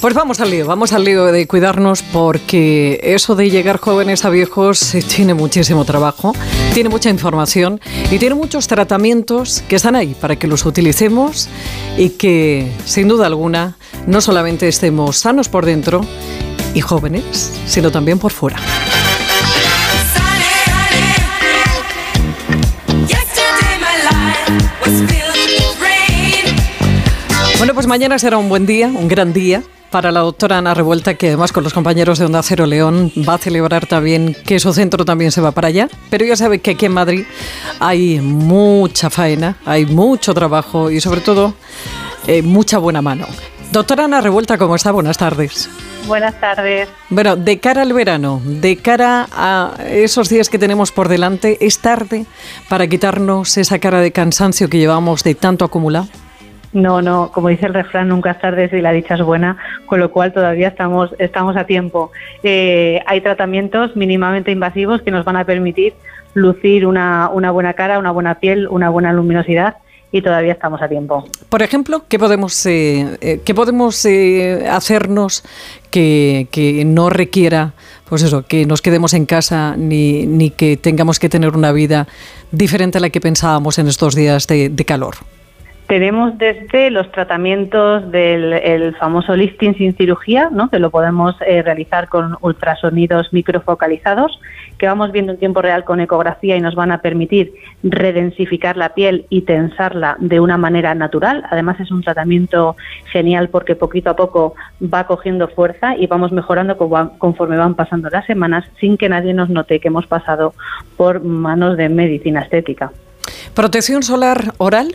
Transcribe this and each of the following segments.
Pues vamos al lío, vamos al lío de cuidarnos porque eso de llegar jóvenes a viejos eh, tiene muchísimo trabajo, tiene mucha información y tiene muchos tratamientos que están ahí para que los utilicemos y que sin duda alguna no solamente estemos sanos por dentro y jóvenes, sino también por fuera. Bueno, pues mañana será un buen día, un gran día para la doctora Ana Revuelta, que además con los compañeros de Onda Cero León va a celebrar también que su centro también se va para allá. Pero ya sabe que aquí en Madrid hay mucha faena, hay mucho trabajo y sobre todo eh, mucha buena mano. Doctora Ana Revuelta, ¿cómo está? Buenas tardes. Buenas tardes. Bueno, de cara al verano, de cara a esos días que tenemos por delante, ¿es tarde para quitarnos esa cara de cansancio que llevamos de tanto acumulado? No, no, como dice el refrán, nunca es tarde si la dicha es buena, con lo cual todavía estamos, estamos a tiempo. Eh, hay tratamientos mínimamente invasivos que nos van a permitir lucir una, una buena cara, una buena piel, una buena luminosidad y todavía estamos a tiempo. Por ejemplo, ¿qué podemos, eh, eh, ¿qué podemos hacernos que, que, no requiera, pues eso, que nos quedemos en casa ni, ni, que tengamos que tener una vida diferente a la que pensábamos en estos días de calor? Tenemos desde los tratamientos del famoso lifting sin cirugía, ¿no? que lo podemos eh, realizar con ultrasonidos microfocalizados, que vamos viendo en tiempo real con ecografía y nos van a permitir redensificar la piel y tensarla de una manera natural. Además es un tratamiento genial porque poquito a poco va cogiendo fuerza y vamos mejorando conforme van pasando las semanas sin que nadie nos note que hemos pasado por manos de medicina estética. ¿Protección solar oral?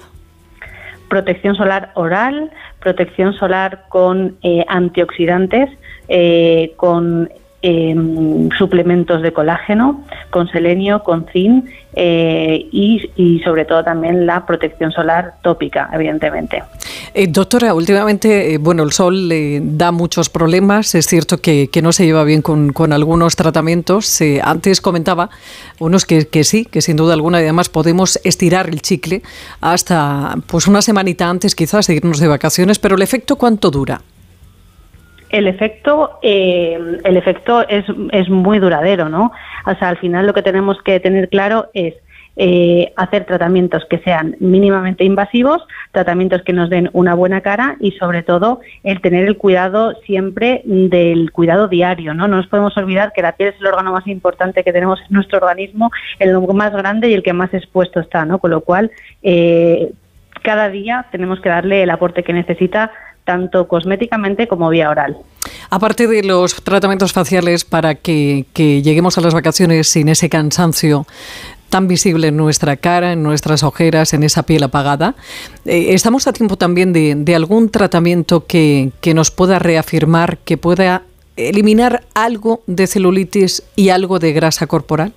Protección solar oral, protección solar con eh, antioxidantes, eh, con em, suplementos de colágeno, con selenio, con zinc eh, y, sobre todo también la protección solar tópica, evidentemente. Eh, doctora, últimamente, eh, bueno, el sol le da muchos problemas. Es cierto que, no se lleva bien con, algunos tratamientos. antes comentaba unos que, que, sí, que sin duda alguna, además podemos estirar el chicle hasta pues una semanita antes quizás de irnos de vacaciones, pero el efecto ¿cuánto dura? El efecto, eh, el efecto es, es, muy duradero, ¿no? O sea, al final lo que tenemos que tener claro es eh, hacer tratamientos que sean mínimamente invasivos, tratamientos que nos den una buena cara y sobre todo el tener el cuidado siempre del cuidado diario, ¿no? No nos podemos olvidar que la piel es el órgano más importante que tenemos en nuestro organismo, el más grande y el que más expuesto está, ¿no? Con lo cual, eh, cada día tenemos que darle el aporte que necesita tanto cosméticamente como vía oral. Aparte de los tratamientos faciales para que, lleguemos a las vacaciones sin ese cansancio tan visible en nuestra cara, en nuestras ojeras, en esa piel apagada. Eh, ¿Estamos a tiempo también de, algún tratamiento que, que, nos pueda reafirmar, que pueda eliminar algo de celulitis y algo de grasa corporal?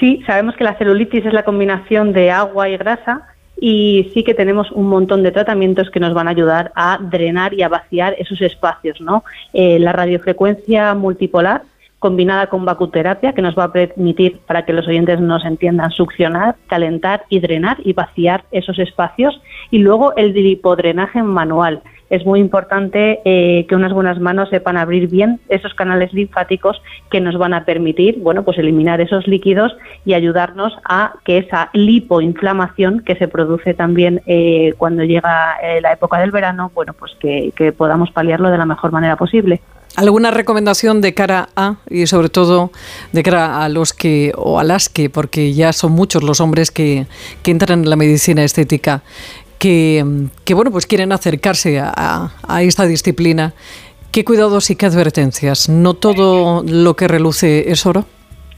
Sí, sabemos que la celulitis es la combinación de agua y grasa y sí que tenemos un montón de tratamientos que nos van a ayudar a drenar y a vaciar esos espacios, ¿no? Eh, la radiofrecuencia multipolar combinada con vacuterapia que nos va a permitir, para que los oyentes nos entiendan, succionar, calentar y drenar y vaciar esos espacios. Y luego el lipodrenaje manual, es muy importante eh, que unas buenas manos sepan abrir bien esos canales linfáticos que nos van a permitir, bueno, pues eliminar esos líquidos y ayudarnos a que esa lipoinflamación que se produce también eh, cuando llega eh, la época del verano, bueno, pues que, podamos paliarlo de la mejor manera posible. ¿Alguna recomendación de cara a, y sobre todo de cara a los que, o a las que, porque ya son muchos los hombres que entran en la medicina estética, que, bueno, pues quieren acercarse a, esta disciplina. ¿Qué cuidados y qué advertencias? ¿No todo lo que reluce es oro?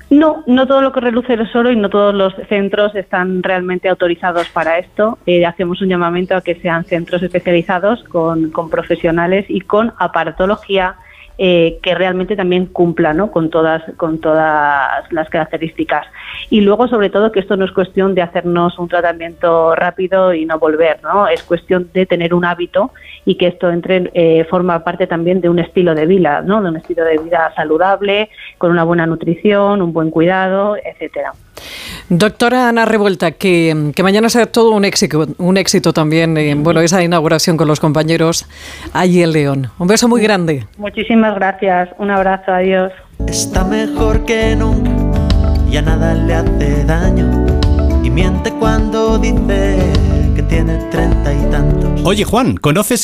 No, no todo lo que reluce es oro y no todos los centros están realmente autorizados para esto. Eh, hacemos un llamamiento a que sean centros especializados con, con profesionales y con aparatología eh, que realmente también cumpla ¿no? con, todas, con todas las características. Y luego, sobre todo, que esto no es cuestión de hacernos un tratamiento rápido y no volver, ¿no? es cuestión de tener un hábito y que esto entre eh, forma parte también de un estilo de vida, ¿no? de un estilo de vida saludable, con una buena nutrición, un buen cuidado, etcétera. Doctora Ana Revuelta, que, que, mañana sea todo un éxito, un éxito también, eh, bueno, esa inauguración con los compañeros allí en León. Un beso muy grande. Muchísimas gracias, un abrazo, adiós. Está mejor que nunca, ya nada le hace daño y miente cuando dice que tiene treinta y tantos. Oye Juan, ¿conoces